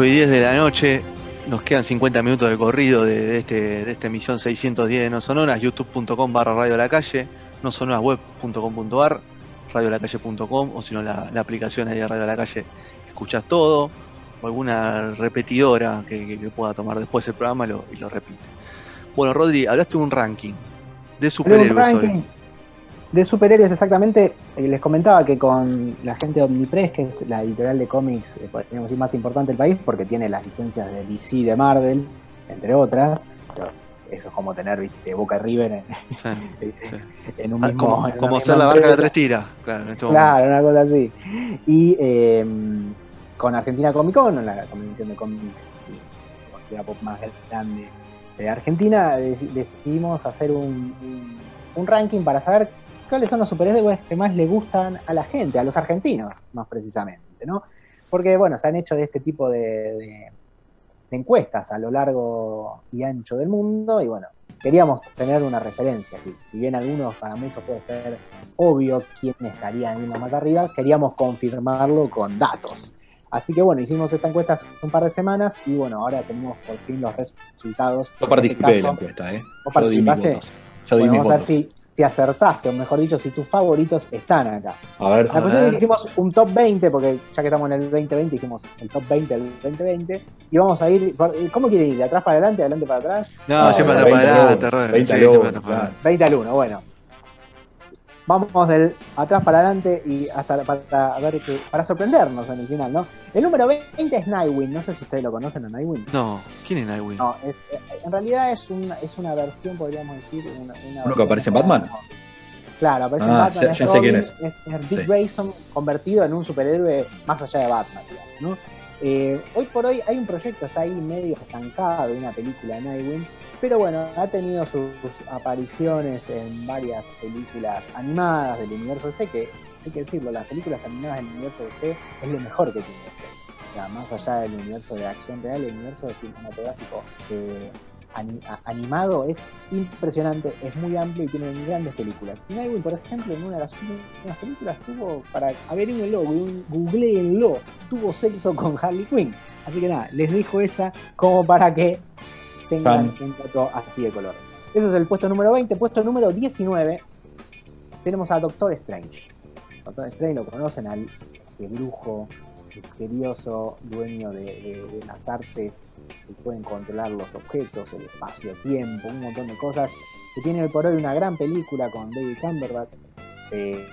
Y 10 de la noche. Nos quedan 50 minutos de corrido de, este, de esta emisión 610 de No Sonoras, youtube.com barra radio la calle, no web.com.ar, radiolacalle.com o si no la, aplicación de Radio la Calle, escuchas todo, o alguna repetidora que, pueda tomar después el programa lo, y lo repite. Bueno, Rodri, hablaste de un ranking de superhéroes hoy de superhéroes exactamente, eh, les comentaba que con la gente de Omnipress, que es la editorial de cómics, eh, podríamos decir, más importante del país, porque tiene las licencias de DC y de Marvel, entre otras. Eso es como tener, viste, Boca River en, en un ah, mismo... Como, ser la barca de tres tiras, claro, este Claro, una cosa así. Y em, con Argentina Comic Con, la convención de cómics la pop más grande de Argentina, decidimos hacer un, un ranking para saber cuáles son los superhéroes que más le gustan a la gente, a los argentinos más precisamente, ¿no? Porque, bueno, se han hecho de este tipo de, encuestas a lo largo y ancho del mundo y, bueno, queríamos tener una referencia. Si, bien algunos, para muchos puede ser obvio quién estaría en más arriba, queríamos confirmarlo con datos. Así que bueno, hicimos esta encuesta hace un par de semanas y bueno, ahora tenemos por fin los resultados. Yo participé este de la encuesta, ¿eh? ¿Vos participaste? Yo di mis votos si acertaste, o mejor dicho, si tus favoritos están acá. A ver. La cuestión es que hicimos un top 20, porque ya que estamos en el 2020, hicimos el top 20 del 2020, y vamos a ir, ¿cómo quieren ir? ¿De atrás para adelante, adelante para atrás? No, siempre atrás para adelante, 20 al 1, 20 al 1, bueno. Vamos del atrás para adelante y hasta para, ver que, para sorprendernos en el final, ¿no? El número 20 es Nightwing, no sé si ustedes lo conocen a Nightwing. No, ¿quién es Nightwing? No, es, en realidad es una, es una versión, podríamos decir. Una, ¿Uno que aparece en Batman? Claro, aparece en ah, Batman. Ya, sé quién es. Es, Dick Grayson convertido en un superhéroe más allá de Batman, digamos, ¿no? Eh, hoy por hoy hay un proyecto, está ahí medio estancado, una película de Nightwing, pero bueno, ha tenido sus, apariciones en varias películas animadas del universo DC, que hay que decirlo, las películas animadas del universo DC es lo mejor que tiene. O sea, más allá del universo de acción real, el universo cinematográfico eh, animado es impresionante, es muy amplio y tiene grandes películas. Nightwing, por ejemplo, en una de las últimas películas tuvo, para averiguarlo, googleenlo, tuvo sexo con Harley Quinn. Así que nada, les dejo esa como para que tengan un dato así de color. Eso es el puesto número 20. Puesto número 19 tenemos a Doctor Strange. Doctor Strange lo conocen al brujo misterioso, dueño de, las artes que pueden controlar los objetos, el espacio-tiempo, un montón de cosas. Que tiene por hoy una gran película con David Cumberbatch, eh,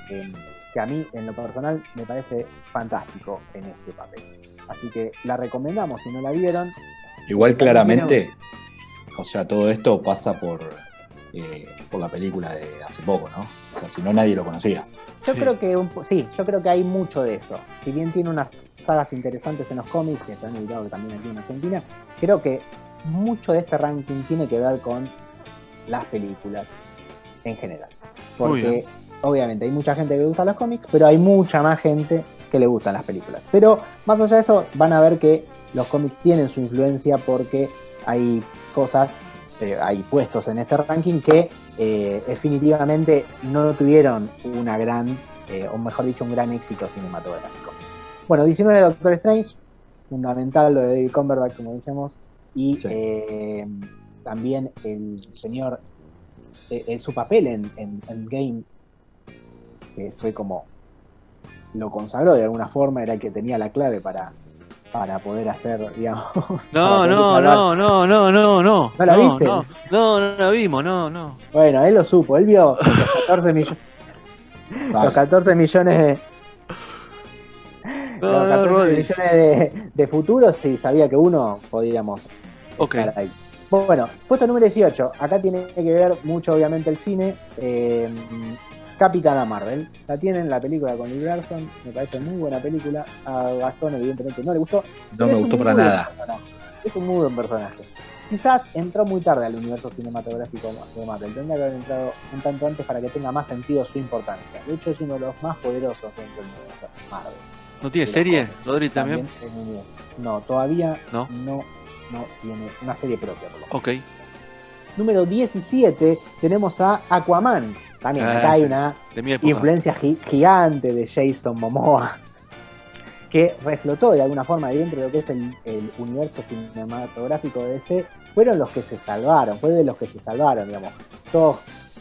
que a mí, en lo personal, me parece fantástico en este papel. Así que la recomendamos si no la vieron. Igual claramente, o sea, todo esto pasa por, eh, por la película de hace poco, ¿no? O sea, si no nadie lo conocía. Yo creo que sí, yo creo que hay mucho de eso. Si bien tiene unas sagas interesantes en los cómics, que se han editado también aquí en Argentina, creo que mucho de este ranking tiene que ver con las películas en general. Porque obviamente hay mucha gente que le gusta los cómics, pero hay mucha más gente que le gustan las películas. Pero más allá de eso, van a ver que los cómics tienen su influencia porque hay cosas, eh, hay puestos en este ranking que eh, definitivamente no tuvieron una gran, eh, o mejor dicho, un gran éxito cinematográfico. Bueno, 19 Doctor Strange, fundamental lo de David Cumberbatch, como dijimos, y también el señor, su papel en, en, Game, que fue como lo consagró de alguna forma, era el que tenía la clave para para poder hacer, digamos. No, no, no, no, no, no, no. ¿No la viste? No, no, no la vimos, no, no. Bueno, él lo supo, él vio los 14 millones. Vale. Los 14 millones de. No, los no, 14 Rodri. millones de, de futuros, sí, sabía que uno podíamos Ok. estar ahí. Bueno, puesto número 18. Acá tiene que ver mucho, obviamente, el cine. Eh, Capitana Marvel. La tienen, la película con Lee Larson. Me parece muy buena película. A Gastón, evidentemente, no le gustó. No me gustó para nada. personaje. Es un muy buen personaje. Quizás entró muy tarde al universo cinematográfico de Marvel. Tendría que haber entrado un tanto antes para que tenga más sentido su importancia. De hecho, es uno de los más poderosos dentro del universo Marvel. ¿No tiene serie. Rodri, también? No, todavía No. no, no tiene una serie propia. Por lo menos. Ok. Número 17 tenemos a Aquaman. También Ah, acá hay una influencia gi- gigante de Jason Momoa que reflotó de alguna forma dentro de lo que es el, el universo cinematográfico de DC, fueron los que se salvaron, fue de los que se salvaron, digamos. Todos,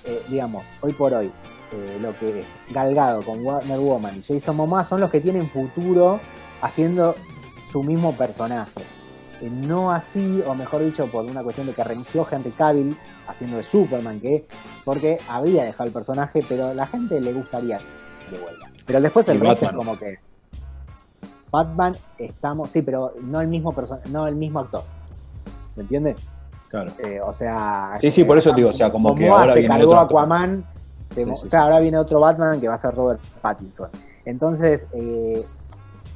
eh, digamos, hoy por hoy, eh, lo que es Galgado con Warner Woman y Jason Momoa son los que tienen futuro haciendo su mismo personaje. Eh, no así, o mejor dicho, por una cuestión de que renunció Henry Cavill haciendo de Superman, que porque había dejado el personaje, pero la gente le gustaría de vuelta. Pero después el resto es como que Batman estamos, sí, pero no el mismo person no el mismo actor. ¿Me entiendes? Claro. Eh, o sea, Sí, sí, por eso digo, o sea, como que ahora se viene cargó otro Aquaman, Sí, sí. ahora viene otro Batman que va a ser Robert Pattinson. Entonces, eh,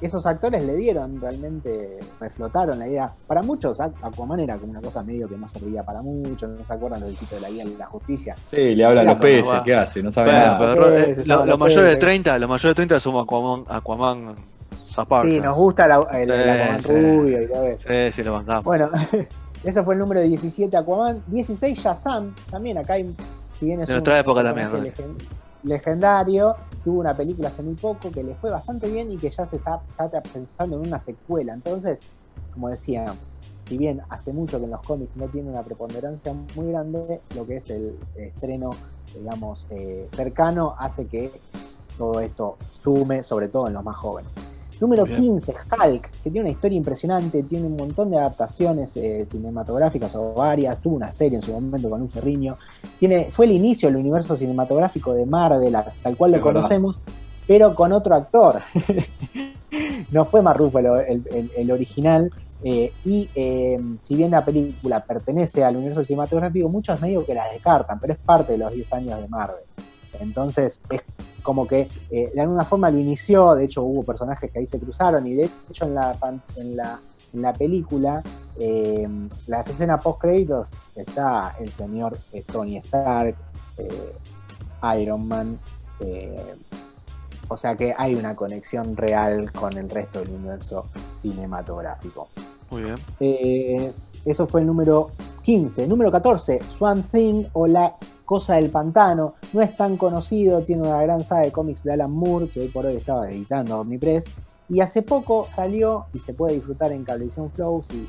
esos actores le dieron, realmente reflotaron la idea. Para muchos, Aqu- Aquaman era como una cosa medio que no servía para mucho, no se acuerdan del sitio de la guía de la justicia. Sí, le hablan los peces, va. ¿qué hace? No sabe Bueno, nada. pero, eh, lo- los los mayores de peces. 30, los mayores de 30 somos Aquaman, Aquaman Zaparta. Sí, nos gusta la, el, Sí, Aquaman sí. rubio y todo eso. Sí, sí, lo bancamos. Bueno, ese fue el número 17 Aquaman. 16 Shazam, también acá hay, si bien es De un nuestra época también, legendario, tuvo una película hace muy poco que le fue bastante bien y que ya se está, pensando en una secuela. Entonces, como decía, si bien hace mucho que en los cómics no tiene una preponderancia muy grande, lo que es el estreno, digamos, eh, cercano hace que todo esto sume, sobre todo en los más jóvenes. Número Bien. 15, Hulk, que tiene una historia impresionante, tiene un montón de adaptaciones eh, cinematográficas o varias, tuvo una serie en su momento con un ferriño, tiene, fue el inicio del universo cinematográfico de Marvel, tal cual lo Es verdad. conocemos, pero con otro actor. no fue Mark Ruffalo el, el- el original, eh, y eh, si bien la película pertenece al universo cinematográfico, muchos medio que la descartan, pero es parte de los 10 años de Marvel. Entonces es como que eh, de alguna forma lo inició, de hecho hubo personajes que ahí se cruzaron y de hecho en la, en la, en la película, eh, la escena post créditos está el señor eh, Tony Stark, eh, Iron Man, eh, o sea que hay una conexión real con el resto del universo cinematográfico. Muy bien. Eso fue el número 15. Número 14, Swan Thing o La Cosa del Pantano. No es tan conocido, tiene una gran saga de cómics de Alan Moore, que hoy por hoy estaba editando Omnipress. Y hace poco salió, y se puede disfrutar en Cablevisión Flow si,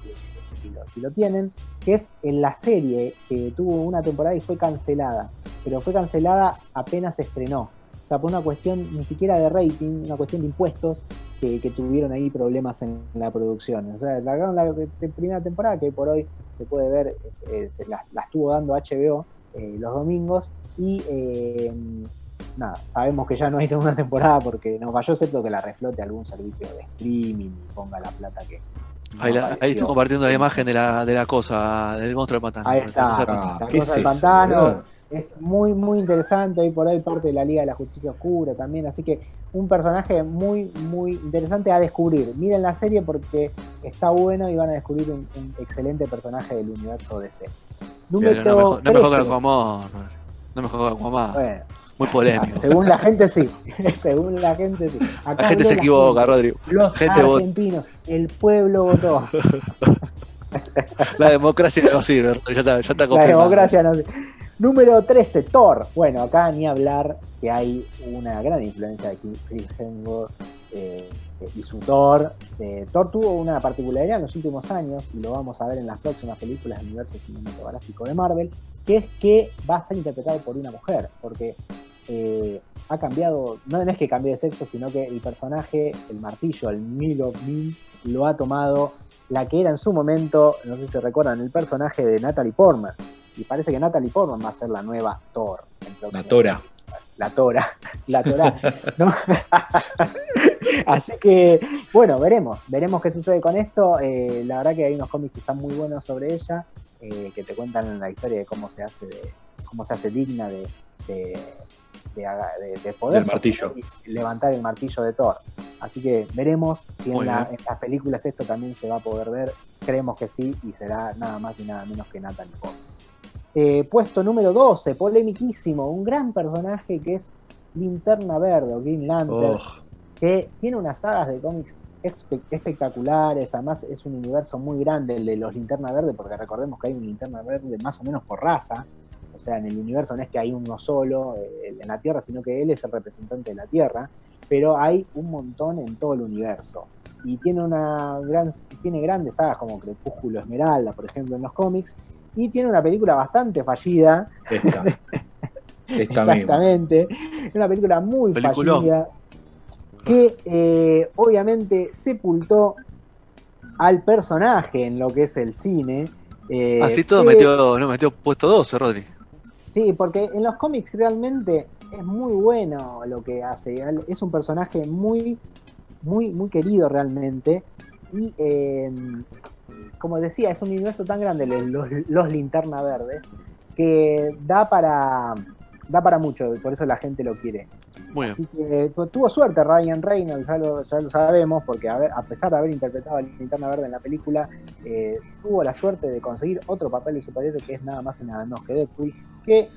si lo, si lo tienen, que es en la serie que tuvo una temporada y fue cancelada. Pero fue cancelada apenas estrenó. O sea, por una cuestión ni siquiera de rating, una cuestión de impuestos, que, que tuvieron ahí problemas en la producción. O sea, largaron la te- primera temporada que hoy por hoy se puede ver, eh, se la, la estuvo dando HBO eh, los domingos y eh, nada, sabemos que ya no hay segunda temporada porque nos falló, excepto que la reflote algún servicio de streaming y ponga la plata que. Ahí, la- ahí estoy compartiendo la imagen de la, de la cosa, del monstruo del pantano. Ahí La está, cosa del pantano. Ah, la ¿qué cosa es del eso, pantano. Es muy, muy interesante. Hoy por hoy parte de la Liga de la Justicia Oscura también. Así que un personaje muy, muy interesante a descubrir. Miren la serie porque está bueno y van a descubrir un, un excelente personaje del universo DC. Número no mejor, no mejor que 13. Aquaman. No mejor que Aquaman. Bueno, Muy polémico. según la gente sí. según la gente sí. Acá La gente se equivoca, gente. Rodrigo. Los Gente argentinos, el pueblo votó. La democracia no sirve, ya está, ya está La democracia no sé. Número 13, Thor. Bueno, acá ni hablar que hay una gran influencia de Chris Hemsworth eh, y su Thor. Eh, Thor tuvo una particularidad en los últimos años, y lo vamos a ver en las próximas películas del universo cinematográfico de Marvel, que es que va a ser interpretado por una mujer, porque eh, ha cambiado, no es que cambie de sexo, sino que el personaje, el martillo, el Mil of Mil, lo ha tomado la que era en su momento, no sé si recuerdan, el personaje de Natalie Portman. Y parece que Natalie Portman va a ser la nueva Thor. La Tora. La Tora, la Tora. Así que, bueno, veremos, veremos qué sucede con esto. Eh, la verdad que hay unos cómics que están muy buenos sobre ella, eh, que te cuentan la historia de cómo se hace, de, cómo se hace digna de, de, poder levantar el martillo de Thor. Así que veremos si en, las películas esto también se va a poder ver. Creemos que sí y será nada más y nada menos que Natalie Portman. Eh, puesto número 12, polemiquísimo, un gran personaje que es Linterna Verde o Green Lantern, que tiene unas sagas de cómics espectaculares, además es un universo muy grande el de los Linterna Verde, porque recordemos que hay un Linterna Verde más o menos por raza, o sea, en el universo no es que hay uno solo eh, en la Tierra, sino que él es el representante de la Tierra, pero hay un montón en todo el universo. Y tiene una gran, tiene grandes sagas como Crepúsculo Esmeralda, por ejemplo, en los cómics, y tiene una película bastante fallida. Esta. Exactamente. Una película muy fallida que eh, obviamente sepultó al personaje en lo que es el cine. Eh, Así todo metió, no metió puesto 12, Rodri. Sí, porque en los cómics realmente es muy bueno lo que hace. Es un personaje muy, muy, muy querido realmente. Y eh, como decía, es un universo tan grande, los, los linterna verdes, que da para, da para mucho, por eso la gente lo quiere. Así que pues, tuvo suerte Ryan Reynolds, ya lo, sabemos, porque a, pesar de haber interpretado a Linterna Verde en la película, eh, tuvo la suerte de conseguir otro papel de superhéroe que es nada más y nada menos que Deadpool, que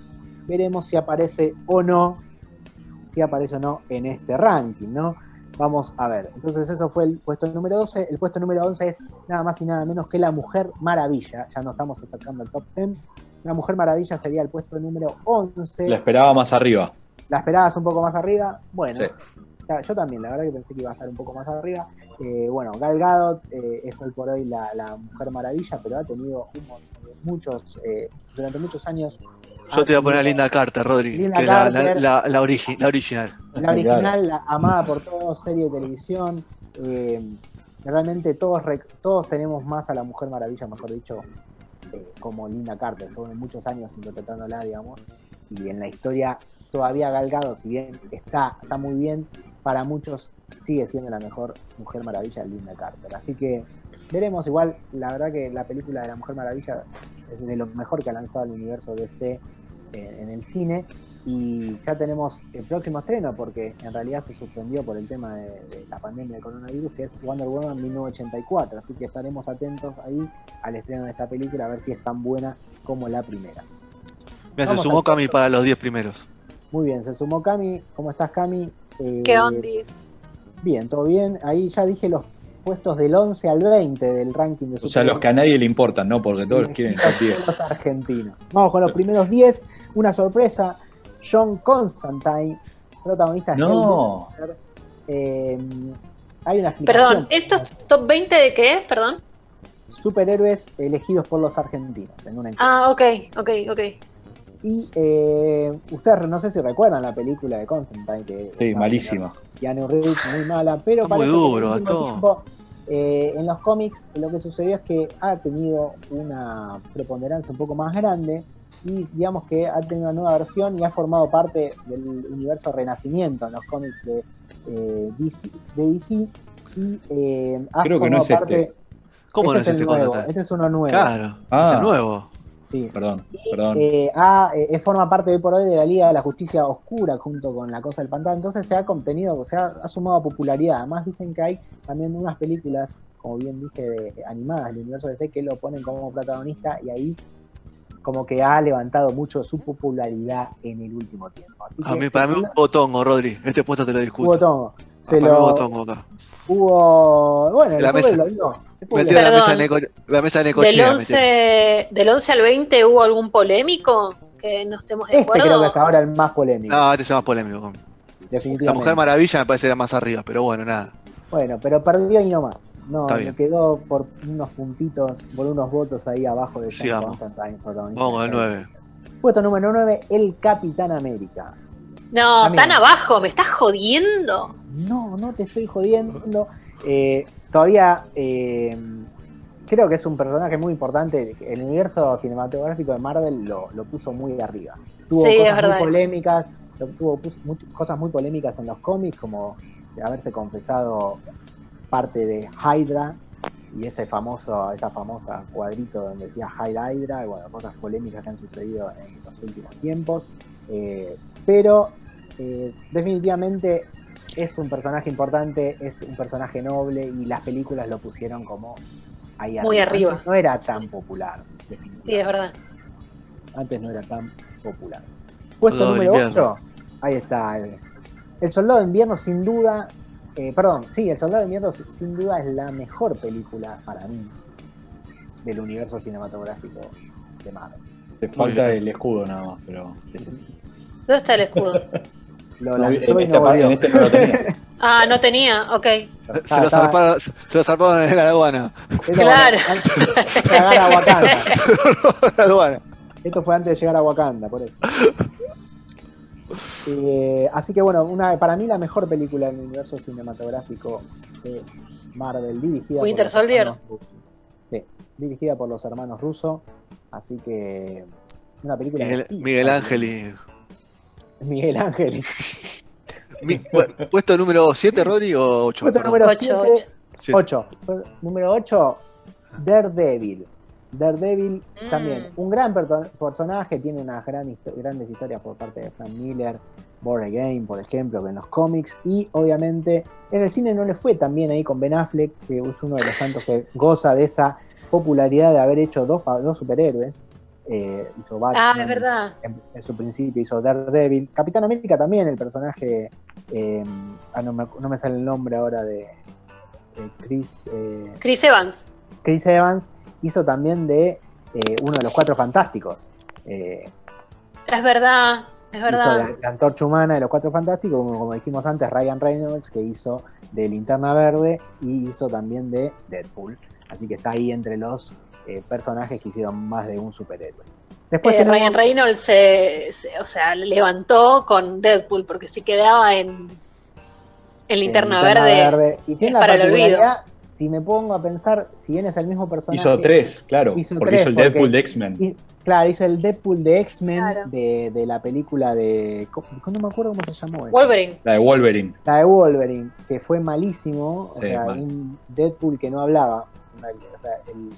veremos si aparece o no, si aparece o no en este ranking, ¿no? Vamos a ver. Entonces eso fue el puesto número 12. El puesto número 11 es nada más y nada menos que La Mujer Maravilla. Ya no estamos acercando al top 10. La Mujer Maravilla sería el puesto número 11. La esperaba más arriba. ¿La esperabas un poco más arriba? Bueno, yo también, la verdad que pensé que iba a estar un poco más arriba. Eh, bueno, Gal Gadot eh, es hoy por hoy la, Mujer Maravilla, pero ha tenido muchos, eh, durante muchos años yo te voy a poner a Linda Carter, Rodri, que es la, la, la, original. La original, la amada por todos, serie de televisión. Eh, realmente todos, todos tenemos más a la Mujer Maravilla, mejor dicho, eh, como Linda Carter. Fueron muchos años interpretándola, digamos. Y en la historia todavía Galgado, si bien está, está muy bien, para muchos sigue siendo la mejor Mujer Maravilla Linda Carter. Así que veremos igual, la verdad que la película de la Mujer Maravilla es de lo mejor que ha lanzado el universo DC eh, en el cine. Y ya tenemos el próximo estreno porque en realidad se suspendió por el tema de, la pandemia del coronavirus que es Wonder Woman 1984 así que estaremos atentos ahí al estreno de esta película a ver si es tan buena como la primera. Mira, se sumó Cami para los 10 primeros. Muy bien, se sumó Cami. ¿cómo estás Cami? Eh, ¿qué ondis? bien, todo bien, ahí ya dije los puestos del 11 al 20 del ranking de O sea, los que a nadie le importan, ¿no? Porque todos quieren estar Los argentinos. Vamos con los primeros 10. Una sorpresa. John Constantine, protagonista de No. Eh, hay una explicación. Perdón, ¿estos top 20 de qué? Perdón. Superhéroes elegidos por los argentinos en una Ah, ok, ok, ok. Y eh, ustedes no sé si recuerdan la película de Constantine. Que sí, malísima. Keanu Reeves, muy mala, pero muy duro, todo. Eh, en los cómics lo que sucedió es que ha tenido una preponderancia un poco más grande y digamos que ha tenido una nueva versión y ha formado parte del universo Renacimiento en los cómics de, eh, DC, y eh, ha Creo que no es parte, este. ¿Cómo este no es, este Este es uno nuevo. Claro, es ah. el nuevo. Sí. Perdón, perdón. Eh, eh, forma parte hoy por hoy de la Liga de la Justicia Oscura junto con La Cosa del Pantano. Entonces se ha contenido, se ha, ha sumado popularidad. Además dicen que hay también unas películas, como bien dije, de, animadas del universo DC que lo ponen como protagonista y ahí como que ha levantado mucho su popularidad en el último tiempo. a mí, para mí un botongo, Rodri. Este puesto te lo discuto. Un botongo. Se lo... botongo acá. Hubo. Bueno, la mesa. Lo la, mesa de la mesa de Del 11, del 11 al 20 hubo algún polémico que no estemos de este acuerdo. creo que es ahora el más polémico. No, este es el más polémico. Definitivamente. La Mujer Maravilla me parece era más arriba, pero bueno, nada. Bueno, pero perdió y no más. No, me quedó por unos puntitos, por unos votos ahí abajo de sí, vamos. Vamos el 9. Puesto número 9, el Capitán América. No, También. tan abajo, me estás jodiendo. No, no te estoy jodiendo. Eh, todavía eh, creo que es un personaje muy importante. El universo cinematográfico de Marvel lo, lo puso muy arriba. Tuvo Sí, es cosas verdad muy polémicas, lo- tuvo pus- much- cosas muy polémicas en los cómics, como haberse confesado parte de Hydra y ese famoso, esa famosa cuadrito donde decía Hide Hydra, y bueno, cosas polémicas que han sucedido en los últimos tiempos. Eh, pero eh, definitivamente es un personaje importante, es un personaje noble y las películas lo pusieron como ahí Muy arriba. Antes no era tan popular, definitivamente. Sí, es verdad. Antes no era tan popular. Puesto Soldado número invierno. 8. Ahí está. El, el Soldado de Invierno, sin duda. eh, perdón, sí, El Soldado de Invierno, si- sin duda, es la mejor película para mí del universo cinematográfico de Marvel. Te falta el escudo nada más, pero. ¿Dónde está el escudo? Lo No, lanzó en, y esta no en este no lo tenía. Ah, no tenía, ok. Se Ah, lo, zarparon, se lo zarparon en la aduana. Esto, Claro. de llegar a Wakanda. la aduana. Esto fue antes de llegar a Wakanda, por eso. Eh, así que bueno, una, para mí la mejor película del universo cinematográfico de Marvel, dirigida Winter por Soldier. Sí, dirigida por los hermanos rusos. Así que una película Miguel. Ángel y. Miguel Ángel. Mi- ¿Puesto número 7, Rodri, o 8? Puesto número Ocho, 7, ocho. 8. Número 8, Daredevil. Daredevil Mm. también, un gran personaje, tiene unas gran histo- grandes historias por parte de Frank Miller, Born Again, por ejemplo, que en los cómics, y obviamente en el cine no le fue tan bien ahí con Ben Affleck, que es uno de los tantos que goza de esa popularidad de haber hecho dos superhéroes. Eh, hizo Batman, Ah, es verdad. en, en su principio hizo Daredevil. Capitán América también, el personaje, eh, ah, no, me, no me sale el nombre ahora de Chris, eh, Chris Evans. Chris Evans, hizo también de uno de los cuatro fantásticos. Es verdad, es hizo verdad. la, la antorcha humana de los cuatro fantásticos, como, como dijimos antes, Ryan Reynolds, que hizo de Linterna Verde y hizo también de Deadpool. Así que está ahí entre los eh, personajes que hicieron más de un superhéroe. Después Eh, tenemos- Ryan Reynolds se, se- o sea, levantó con Deadpool porque si quedaba en, en Linterna, Linterna Verde, Y tiene es la para el olvido. si me pongo a pensar, si bien es el mismo personaje. Hizo tres, claro. Hizo porque tres, hizo el porque- Deadpool de X-Men. claro, hizo el Deadpool de X-Men Claro. de, de la película de. ¿cómo- No me acuerdo cómo se llamó eso. Wolverine. La de Wolverine. La de Wolverine, que fue malísimo. o sea, mal. un Deadpool que no hablaba. O sea, el-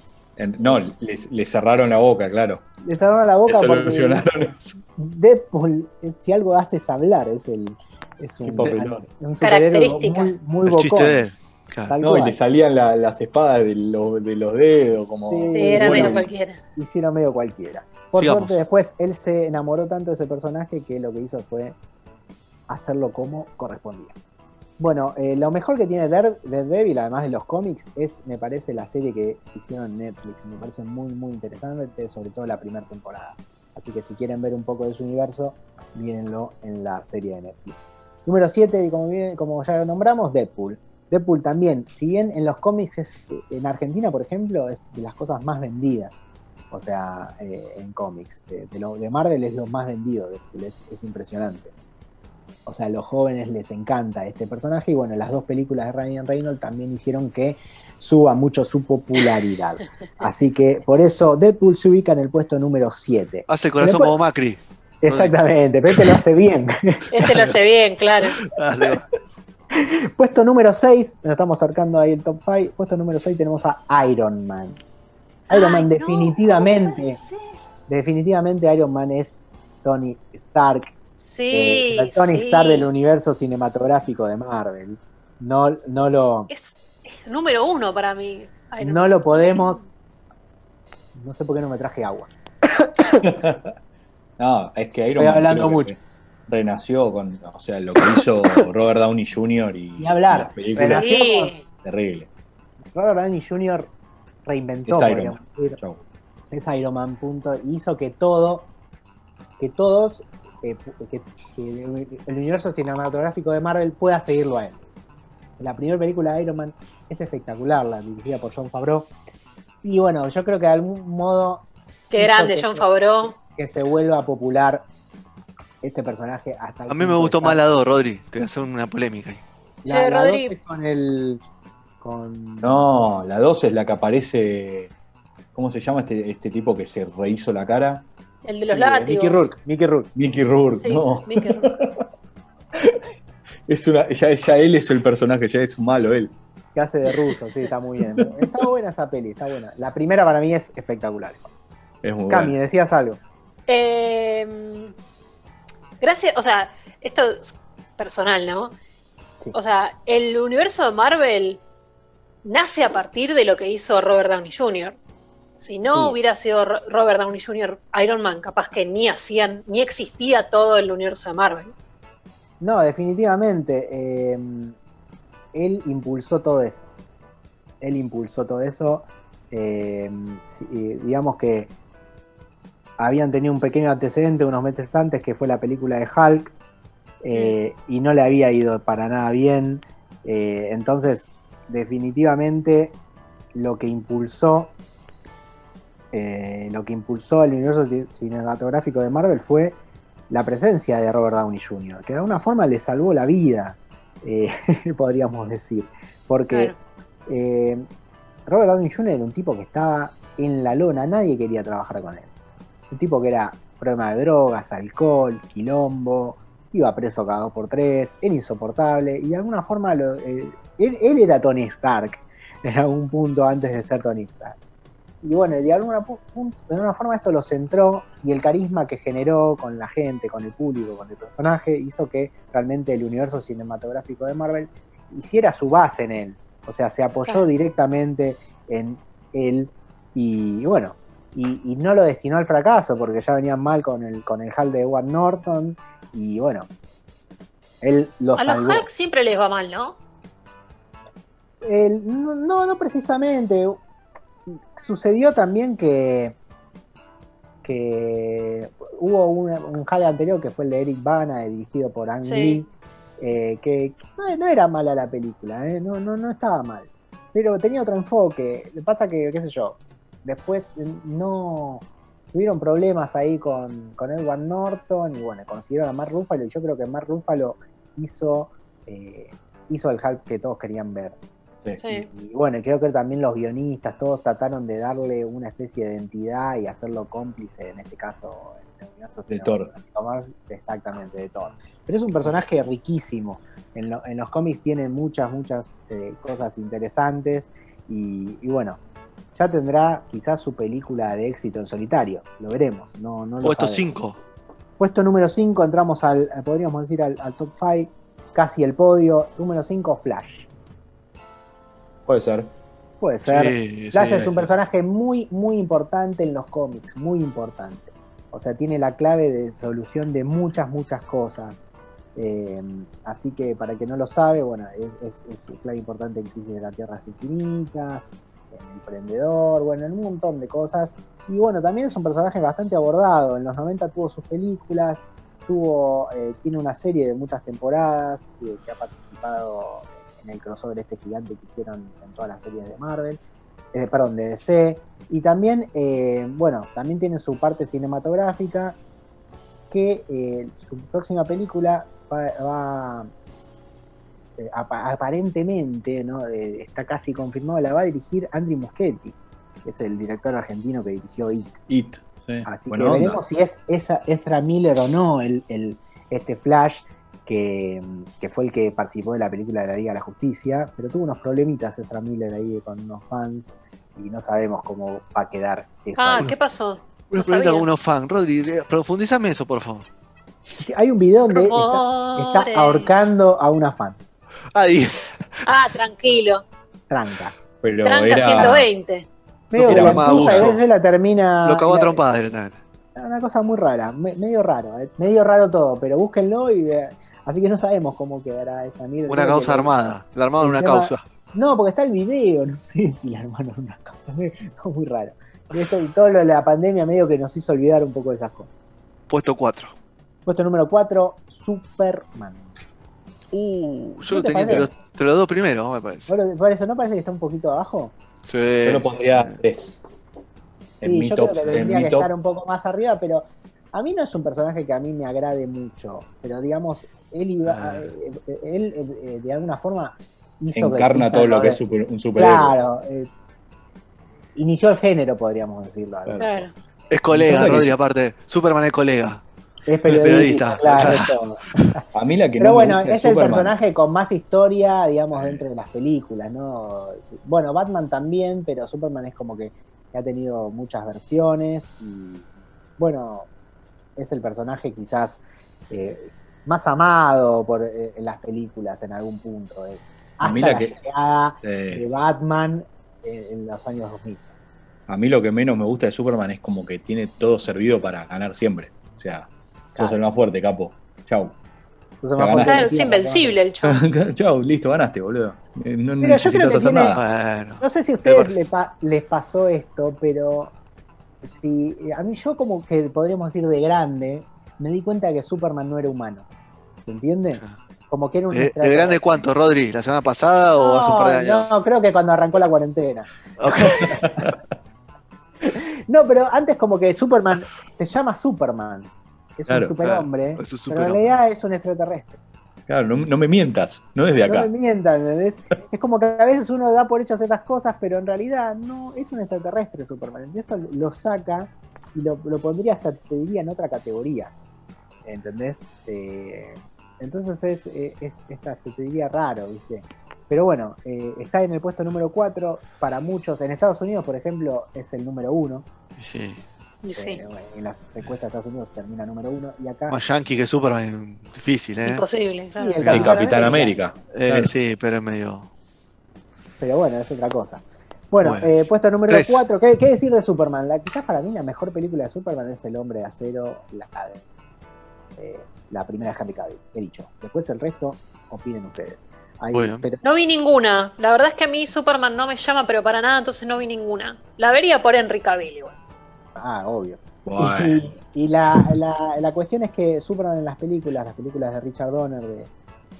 no, le, le cerraron la boca, claro. le cerraron la Le boca porque solucionaron eso. Deadpool, eh, si algo hace es hablar, es el. Es un, un Característica. muy, muy bocón, de él. Claro. No, y le salían la- las espadas de, los- de los dedos, como. Sí, Sí, era bueno, medio cualquiera. hicieron medio cualquiera. Por Sigamos. suerte después él se enamoró tanto de ese personaje que lo que hizo fue hacerlo como correspondía. Bueno, eh, lo mejor que tiene Dare- Daredevil, además de los cómics, es, me parece, la serie que hicieron Netflix. Me parece muy, muy interesante, sobre todo la primera temporada. Así que si quieren ver un poco de su universo, mírenlo en la serie de Netflix. Número 7, como, bien- como ya lo nombramos, Deadpool. Deadpool también, si bien en los cómics es, en Argentina, por ejemplo, es de las cosas más vendidas. O sea, eh, en cómics. De, de lo, de Marvel es lo más vendido, Deadpool, es, es impresionante. O sea, a los jóvenes les encanta este personaje y bueno, las dos películas de Ryan Reynolds también hicieron que suba mucho su popularidad. Así que por eso Deadpool se ubica en el puesto número 7. Hace el corazón Después- como Macri. Exactamente, pero este lo hace bien. Este lo hace bien, claro. Hace- Puesto número 6, nos estamos acercando ahí el top 5. Puesto número 6 tenemos a Iron Man. Iron Ay, Man no, definitivamente, definitivamente Iron Man es Tony Stark, Sí, eh, el Tony sí. Stark del universo cinematográfico de Marvel. No, no, lo, Es, es número uno para mí. Ay, no. no lo podemos. No sé por qué no me traje agua. No, es que Iron Estoy Man hablando mucho. Renació con, o sea, lo que hizo Robert Downey Jr. y Ni hablar. Renació. Sí, Terrible. Robert Downey Jr. reinventó, Es Iron Chau. es Iron Man, punto, y hizo que todo, que todos, que, que el universo cinematográfico de Marvel pueda seguirlo a él. La primera película de Iron Man es espectacular, la dirigida por John Favreau. Y bueno, yo creo que de algún modo qué grande que- John Favreau. que se vuelva popular este personaje hasta el A mí me gustó más la estar- 2, Rodri. Te voy a hacer una polémica ahí. La, Che, la Rodri. dos es con el. Con. No, la 2 es la que aparece. ¿Cómo se llama este, este tipo que se rehizo la cara? El de los Sí, látigos. Mickey Rourke. Mickey Rourke. Mickey Rourke, Sí, no. Mickey Rourke. Es una, ya, ya él es el personaje, ya es un malo él. Que hace de ruso, sí, está muy bien. Está buena esa peli, está buena. La primera para mí es espectacular. Es muy Cami, decías algo. Eh, gracias, o sea, esto es personal, ¿no? Sí. O sea, el universo de Marvel nace a partir de lo que hizo Robert Downey Jr. Si no Sí. hubiera sido Ro- Robert Downey Jr. Iron Man, capaz que ni hacían, ni existía todo el universo de Marvel. No, definitivamente. eh, él impulsó todo eso. Él impulsó todo eso. eh, eh, digamos que habían tenido un pequeño antecedente unos meses antes, que fue la película de Hulk, eh, y no le había ido para nada bien. eh, entonces, definitivamente, lo que impulsó eh, lo que impulsó el universo ci- cinematográfico de Marvel fue la presencia de Robert Downey Jr., que de alguna forma le salvó la vida, eh, podríamos decir. Porque Claro. eh, Robert Downey Jr. era un tipo que estaba en la lona, nadie quería trabajar con él. Un tipo que era problema de drogas, alcohol, quilombo, iba preso cada dos por tres, era insoportable y de alguna forma lo- eh, él, él era Tony Stark en algún punto antes de ser Tony Stark. Y bueno, de alguna, de alguna forma esto lo centró y el carisma que generó con la gente, con el público, con el personaje, hizo que realmente el universo cinematográfico de Marvel hiciera su base en él. O sea, se apoyó Claro. directamente en él y bueno, y, y no lo destinó al fracaso porque ya venían mal con el, con el Hal de Edward Norton y bueno, él lo A los. Hulk siempre les va mal, ¿no? El- no, no, no precisamente. Sucedió también que, que hubo un, un Hal anterior que fue el de Eric Bana, dirigido por Ang Sí. Lee, eh, que no, no era mala la película, eh, no, no, no estaba mal. Pero tenía otro enfoque. Lo pasa que, qué sé yo, después eh, no tuvieron problemas ahí con, con Edward Norton y bueno, consiguieron a Mark Ruffalo y yo creo que Mark Ruffalo hizo, eh, hizo el Hulk que todos querían ver. Sí. Sí. Y bueno, creo que también los guionistas, todos trataron de darle una especie de identidad y hacerlo cómplice, en este caso, en el universo De Thor. Exactamente, de Thor. Pero es un personaje riquísimo. En, lo- en los cómics tiene muchas, muchas eh, cosas interesantes. Y, y bueno, ya tendrá quizás su película de éxito en solitario. Lo veremos. No, no lo Puesto sabemos. 5. Puesto número 5, entramos al, podríamos decir, al, al top 5, casi el podio. Número 5, Flash. Puede ser. Puede ser. Sí, Flash sí, es un sí. personaje muy, muy importante en los cómics, muy importante. O sea, tiene la clave de solución de muchas, muchas cosas. Eh, así que para el que no lo sabe, bueno, es, es, es clave importante en Crisis de las Tierras Infinitas, en Emprendedor, bueno, en un montón de cosas. Y bueno, también es un personaje bastante abordado. En los 90 tuvo sus películas, tuvo, eh, tiene una serie de muchas temporadas que, que ha participado en el crossover este gigante que hicieron en todas las series de Marvel, eh, perdón, de DC. Y también, eh, bueno, también tiene su parte cinematográfica que eh, su próxima película va, va, eh, apa- aparentemente, ¿no? Está casi confirmado, la va a dirigir Andrew Muschietti, que es el director argentino que dirigió It. It. Sí. Así Buena que onda. veremos si es esa Ezra Miller o no el, el- este Flash que, que fue el que participó de la película de la Liga de la Justicia, pero tuvo unos problemitas Ezra Miller ahí con unos fans y no sabemos cómo va a quedar eso. Ah, ahí. ¿qué pasó? Una No pregunta con unos fans. Rodri, eh, profundízame eso, por favor. Hay un video donde está, está ahorcando a una fan, Ahí. Ah, tranquilo. tranca. Pero Tranca era. 120. Medio Era que la termina. Lo cagó a la- trompada directamente. Una cosa muy rara, me- medio raro, eh, medio raro todo, pero búsquenlo y eh, así que no sabemos cómo quedará esa mierda. Una causa que- armada. La armaron el una tema- causa. No, porque está el video, no sé si la hermana una causa, todo muy raro. Y esto, y todo lo de la pandemia medio que nos hizo olvidar un poco de esas cosas. Puesto 4. Puesto número 4, Superman. Uh, yo ¿No lo te tenía entre los, entre los dos primeros, me parece. Por, eso, ¿no parece que está un poquito abajo? Sí. Yo lo pondría 3. En Sí, mi yo top. creo que En tendría que top. estar un poco más arriba, pero A mí no es un personaje que a mí me agrade mucho, pero digamos, él iba, Ah. eh, él eh, eh, de alguna forma hizo Encarna todo lo que es super- un superhéroe. Claro, eh, inició el género, podríamos decirlo. Claro. Claro. Es colega, Rodri, aparte. Superman es colega. Es periodista, periodista. claro, es todo. A mí la que Pero no bueno, me gusta es el personaje con más historia, digamos, dentro de las películas, ¿no? Bueno, Batman también, pero Superman es como que ha tenido muchas versiones y, bueno, es el personaje quizás eh, más amado por eh, en las películas en algún punto. eh. A Hasta mí la que- llegada de Batman eh, en los años 2000. A mí lo que menos me gusta de Superman es como que tiene todo servido para ganar siempre. O sea, sos Claro. el más fuerte, capo. Chau. Claro, es invencible el chavo. Chau, listo, ganaste, boludo. No Pero necesitas hacer tiene- nada. Bueno. No sé si a ustedes pa- les pasó esto, pero si a mí yo como que podríamos decir de grande, me di cuenta que Superman no era humano. ¿Se entiende? Como que era un ¿De, de grande cuánto, Rodri? ¿La semana pasada o hace un par de años? No, creo que cuando arrancó la cuarentena. No, pero antes como que Superman se llama Superman. Es Claro, un superhombre, claro, es un pero en superhombre. realidad es un extraterrestre. Claro, no, no me mientas. No desde acá. No me mientan, ¿entendés? Es como que a veces uno da por hecho ciertas cosas, pero en realidad no, es un extraterrestre Superman. Eso lo saca y lo, lo pondría hasta, te diría, en otra categoría. ¿Entendés? Eh, entonces es, eh, es, te diría raro, ¿viste? Pero bueno, eh, está en el puesto número 4 para muchos. En Estados Unidos, por ejemplo, es el número 1. Sí. Y sí, en las encuestas de Estados Unidos termina número 1. Y acá. Más yankee que Superman, difícil, ¿eh? imposible, claro. El El Capitán Capitán América. América. Eh, Claro. Sí, pero es medio. Pero bueno, es otra cosa. Bueno, Bueno. eh, puesto número Tres. 4. ¿Qué, qué decir de Superman? La, quizás para mí la mejor película de Superman es El Hombre de Acero, la, de- eh, la primera de Henry Cavill, he dicho. Después el resto, opinen ustedes. Ahí, Bueno. pero- No vi ninguna. La verdad es que a mí Superman no me llama, pero para nada, entonces no vi ninguna. La vería por Henry Cavill igual. Ah, obvio. Bueno. Y, y la, la- la cuestión es que Superman en las películas, las películas de Richard Donner de,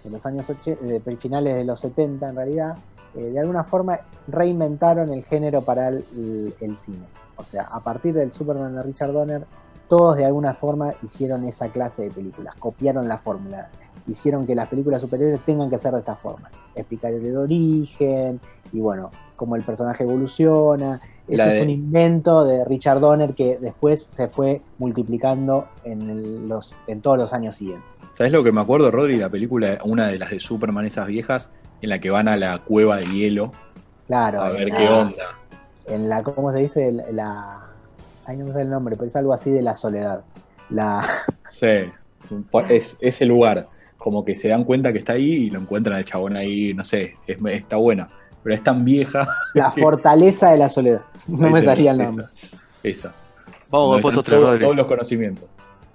de los años 80, de finales de los 70 en realidad, eh, de alguna forma reinventaron el género para el, el- el cine. O sea, a partir del Superman de Richard Donner, todos de alguna forma hicieron esa clase de películas, copiaron la fórmula, hicieron que las películas superiores tengan que ser de esta forma, explicar el origen y bueno, cómo el personaje evoluciona. Eso es un invento de Richard Donner que después se fue multiplicando en, el- los, en todos los años siguientes. ¿Sabes lo que me acuerdo, Rodri? La película, una de las de Superman, esas viejas, en la que van a la cueva de hielo Claro, a ver qué onda. En la, ¿cómo se dice? La, ay, no me sé el nombre, pero es algo así de la soledad. La, Sí, es, un es- lugar. Como que se dan cuenta que está ahí y lo encuentran al chabón ahí, no sé, es- está buena. Pero es tan vieja. la fortaleza de la soledad. No me salía el nombre. Esa. Vamos están 3, todos- Rodri. Todos los conocimientos.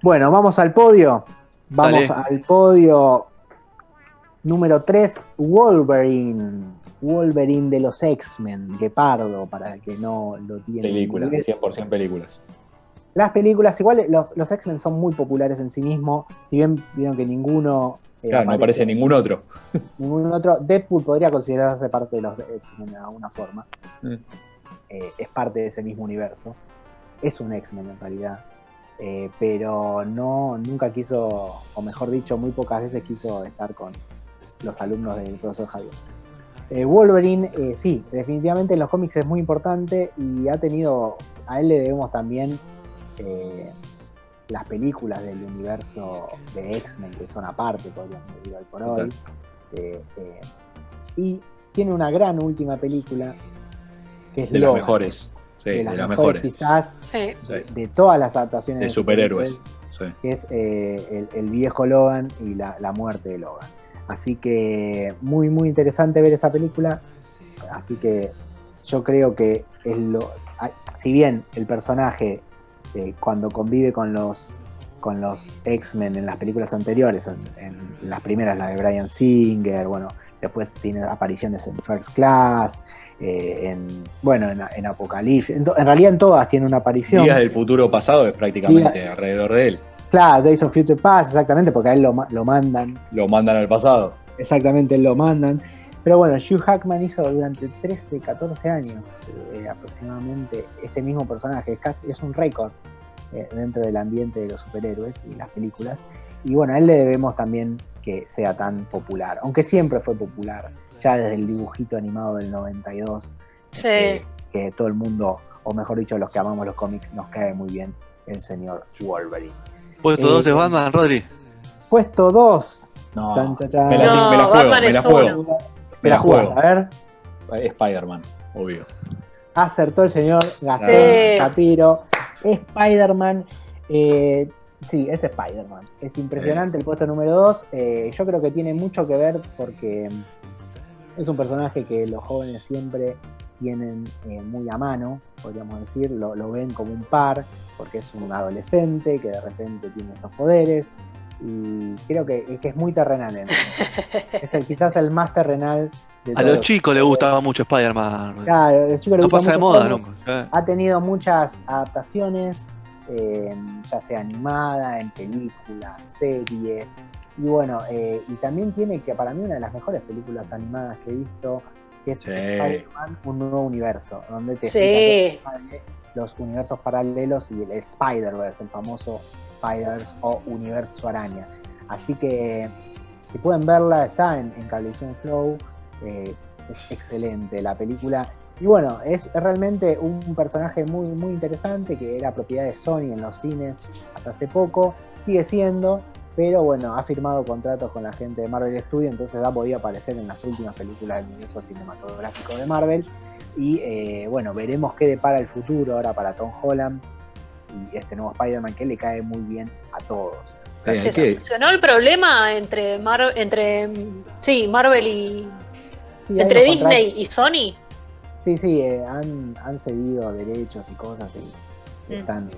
Bueno, vamos al podio. Vamos Dale. al podio número 3, Wolverine. Wolverine de los X-Men, Guepardo, para el que no lo tiene. en Películas, inglés. 100% películas. Las películas, igual los, los X-Men son muy populares en sí mismos, si bien vieron que ninguno... eh, Claro, no aparece ningún otro. ningún otro. Deadpool podría considerarse parte de los X-Men de alguna forma. Mm. Eh, es parte de ese mismo universo. Es un X-Men en realidad. Eh, pero no, nunca quiso, o mejor dicho, muy pocas veces quiso estar con los alumnos del profesor Javier. Eh, Wolverine, eh, sí, definitivamente en los cómics es muy importante y ha tenido, a él le debemos también las películas del universo de X-Men que son aparte, podríamos decir hoy por hoy. Eh, eh, y tiene una gran última película que es De las Logan, mejores. Sí, de de, las las mejores, mejores. quizás Sí. De todas las adaptaciones De superhéroes. superhéroes, Sí. que es eh, el, el viejo Logan y la, la muerte de Logan. Así que muy, muy interesante ver esa película. Así que yo creo que es lo. Si bien el personaje, eh, cuando convive con los con los X-Men en las películas anteriores, en, en las primeras, la de Brian Singer, bueno, después tiene apariciones en First Class, eh, en, bueno, en, en Apocalipsis, en, en realidad en todas tiene una aparición. Días del futuro pasado es prácticamente alrededor de él. Claro, Days of Future Past, exactamente, porque a él lo, lo mandan, Lo mandan al pasado. exactamente, él lo mandan. Pero bueno, Hugh Hackman hizo durante 13, 14 años eh, aproximadamente este mismo personaje, es, casi, es un récord eh, dentro del ambiente de los superhéroes y las películas. Y bueno, a él le debemos también que sea tan popular, aunque siempre fue popular, ya desde el dibujito animado del 92, Sí. eh, que todo el mundo, o mejor dicho, los que amamos los cómics, nos cae muy bien el señor Wolverine. Puesto Eh, 2 de Batman, Rodri. Puesto 2. No, Chan, chan, chan. me la, No, me la juego, Batman me la es juego. Me la a ver. Spider-Man, obvio. Acertó el señor Gastón Sí. Shapiro. Spider-Man. eh, sí, es Spider-Man. Es impresionante el puesto número 2. yo creo que tiene mucho que ver porque es un personaje que los jóvenes siempre tienen eh, muy a mano, podríamos decir. Lo, lo ven como un par, porque es un adolescente que de repente tiene estos poderes. Y creo que, que es muy terrenal. en- es el, quizás el más terrenal de A todos los chicos les gustaba mucho Spider-Man. No gusta pasa de moda. ¿sabes? Ha tenido muchas adaptaciones, eh, ya sea animada, en películas, series. Y bueno, eh, y también tiene que para mí una de las mejores películas animadas que he visto, que es Sí. Spider-Man, un nuevo universo, donde te Sí. explica los universos paralelos y el Spider-Verse, el famoso Spider-Verse o universo araña. Así que si pueden verla, está en, en Cablevisión Flow, eh, es excelente la película. Y bueno, es realmente un personaje muy, muy interesante que era propiedad de Sony en los cines hasta hace poco, sigue siendo, pero bueno, ha firmado contratos con la gente de Marvel Studios, entonces ha podido aparecer en las últimas películas del universo cinematográfico de Marvel. Y eh, bueno, veremos qué depara el futuro ahora para Tom Holland y este nuevo Spider-Man que le cae muy bien a todos. Eh, ¿Se solucionó el problema entre, Mar- entre sí, Marvel y. Sí, entre Disney y Sony? Sí, sí, eh, han, han cedido derechos y cosas y Mm. están.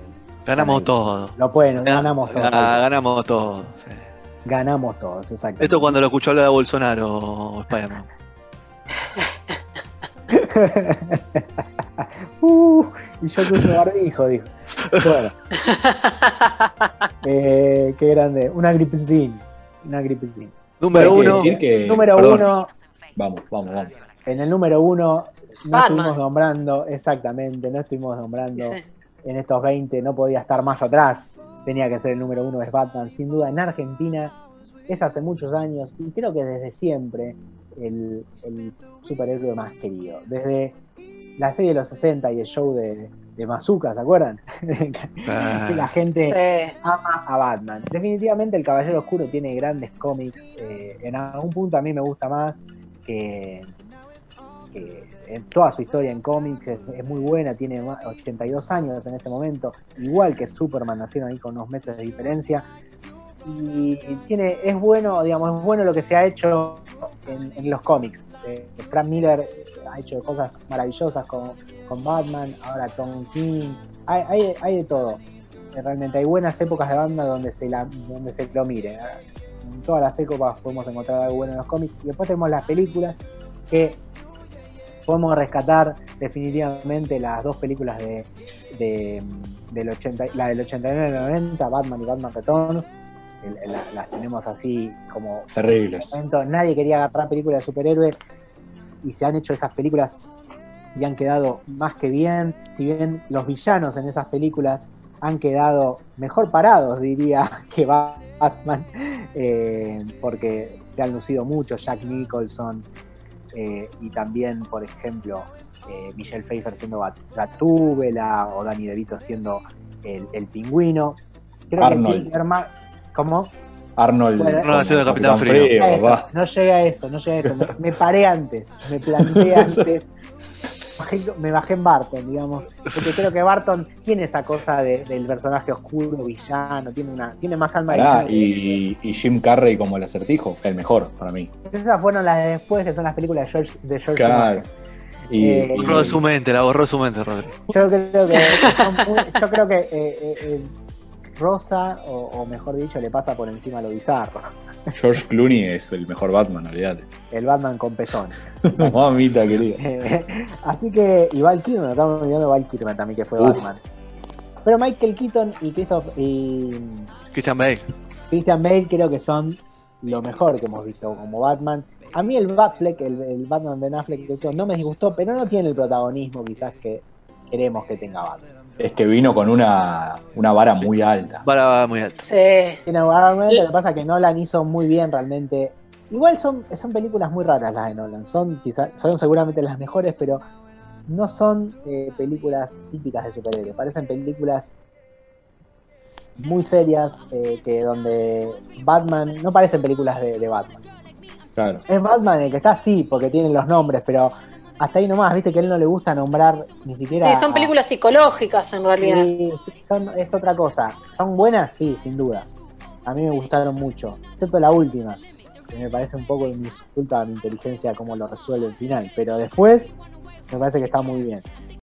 Ganamos todo. Lo pueden, ganamos todos. Ah, Ganamos todo. sí. Ganamos todos, exacto. Esto cuando lo escuchó hablar de Bolsonaro, Spider-Man. Uh, y yo puse barbijo, dijo. Bueno, eh, qué grande. Una gripecín. Una gripecín. Número hay que uno. que- número perdón. uno, Vamos, vamos, vamos. en el número uno, no Batman. estuvimos nombrando, exactamente, no estuvimos nombrando Sí. en estos 20, no podía estar más atrás. Tenía que ser el número uno, es Batman, sin duda. En Argentina es hace muchos años y creo que desde siempre el, el superhéroe más querido. Desde la serie de los 60 y el show de, de Mazuka, ¿se acuerdan? Ah. que la gente Sí. ama a Batman. Definitivamente el Caballero Oscuro tiene grandes cómics. eh, en algún punto a mí me gusta más que, que en toda su historia en cómics es, es muy buena, tiene más- 82 años en este momento, igual que Superman, nacieron ahí con unos meses de diferencia. Y tiene, es bueno, digamos, es bueno lo que se ha hecho en, los cómics. Eh, Frank Miller ha hecho cosas maravillosas con, con Batman, ahora Tom King, hay, hay, hay de todo. Eh, Realmente hay buenas épocas de Batman donde se, la, donde se lo mire. En todas las épocas podemos encontrar algo bueno en los cómics. Y después tenemos las películas que podemos rescatar definitivamente las dos películas de, de- del 80, la del 89 y 90, Batman y Batman Returns. Las tenemos así como Terribles. momento nadie quería agarrar películas de superhéroe y se han hecho esas películas y han quedado más que bien. Si bien los villanos en esas películas han quedado mejor parados, diría, que Batman, eh, porque se han lucido mucho Jack Nicholson eh, y también, por ejemplo, eh, Michelle Pfeiffer siendo Gat- Gatúbela o Danny DeVito siendo el, el pingüino. Creo Arnold. que tiene ¿Cómo? Arnold. Bueno, como Arnold haciendo de Capitán Frío. llega a eso, no llega a eso, no llega a eso. Me, me paré antes, me planteé antes. Bajé- me bajé en Barton, digamos. Porque creo que Barton tiene esa cosa de- del personaje oscuro, villano, tiene una tiene más alma de Pará, villano. y, y Jim Carrey como el acertijo, el mejor para mí. Esas fueron las de después, que son las películas de George, de George Claro. Y, Eh, Borró de su mente, la borró de su mente, Rodri. Yo creo que, son muy- yo creo que eh, eh, Rosa, o, o mejor dicho, le pasa por encima lo bizarro. George Clooney es el mejor Batman, olvídate. El Batman con pezones. Mamita querida. Eh, Así que, y Val Kilmer, estamos olvidando de Val Kilmer también, que fue Uf. Batman. Pero Michael Keaton y Christoph y Christian Bale. Christian Bale creo que son lo mejor que hemos visto como Batman. A mí el Batfleck, el, el Batman Ben Affleck, no me disgustó, pero no tiene el protagonismo quizás que queremos que tenga Batman. Es que vino con una, una vara muy alta. Vara muy alta. Sí. Tiene argumento, lo que pasa es que Nolan hizo muy bien realmente. Igual son, son películas muy raras las de Nolan. Son quizás, son seguramente las mejores, pero no son eh, películas típicas de superhéroes. Parecen películas muy serias, eh, que donde Batman, no parecen películas de, de Batman. Claro. Es Batman el que está así, porque tienen los nombres, pero hasta ahí nomás, viste que a él no le gusta nombrar ni siquiera. Sí, son a- películas psicológicas en realidad. Sí, sí, son, es otra cosa. ¿Son buenas? Sí, sin duda. A mí me gustaron mucho, excepto la última, que me parece un poco un insulto a mi inteligencia cómo lo resuelve el final. Pero después, me parece que está muy bien.